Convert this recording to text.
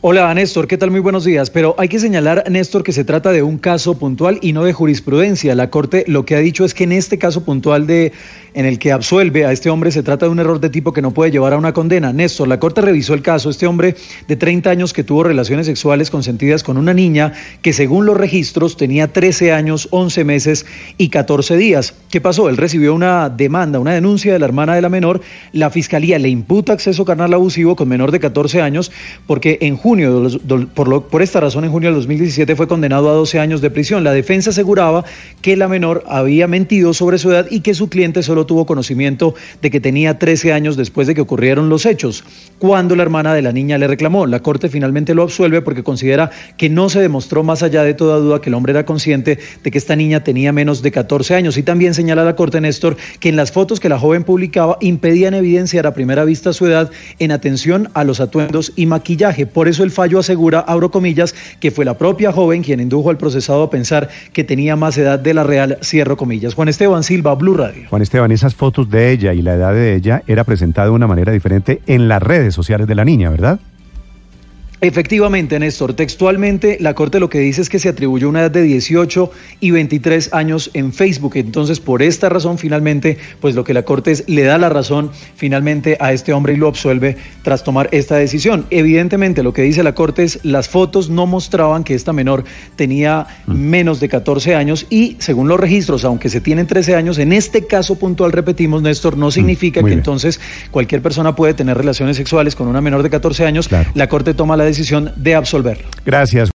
Hola Néstor, ¿qué tal? Muy buenos días. Pero hay que señalar, Néstor, que se trata de un caso puntual y no de jurisprudencia. La Corte lo que ha dicho es que en este caso puntual de en el que absuelve a este hombre se trata de un error de tipo que no puede llevar a una condena. Néstor, la Corte revisó el caso. Este hombre de 30 años que tuvo relaciones sexuales consentidas con una niña que según los registros tenía 13 años, 11 meses y 14 días. ¿Qué pasó? Él recibió una demanda, una denuncia de la hermana de la menor. La Fiscalía le imputa acceso carnal abusivo con menor de 14 años porque en junio, por, esta razón, en junio del 2017 fue condenado a 12 años de prisión. La defensa aseguraba que la menor había mentido sobre su edad y que su cliente solo tuvo conocimiento de que tenía 13 años después de que ocurrieron los hechos. Cuando la hermana de la niña le reclamó, la Corte finalmente lo absuelve porque considera que no se demostró más allá de toda duda que el hombre era consciente de que esta niña tenía menos de 14 años. Y también señala la Corte, Néstor, que en las fotos que la joven publicaba impedían evidenciar a primera vista su edad en atención a los atuendos y maquillaje. Por el fallo asegura, abro comillas, que fue la propia joven quien indujo al procesado a pensar que tenía más edad de la real, cierro comillas. Juan Esteban Silva, Blue Radio. Juan Esteban, esas fotos de ella y la edad de ella era presentada de una manera diferente en las redes sociales de la niña, ¿verdad? Efectivamente, Néstor, textualmente la Corte lo que dice es que se atribuyó una edad de 18 y 23 años en Facebook. Entonces, por esta razón, finalmente, pues lo que la Corte es, le da la razón finalmente a este hombre y lo absuelve tras tomar esta decisión. Evidentemente, lo que dice la Corte es, las fotos no mostraban que esta menor tenía mm. menos de 14 años y, según los registros, aunque se tienen 13 años, en este caso puntual, repetimos, Néstor, no mm, significa que entonces cualquier persona puede tener relaciones sexuales con una menor de 14 años. La Corte toma la decisión de absolverlo. Gracias.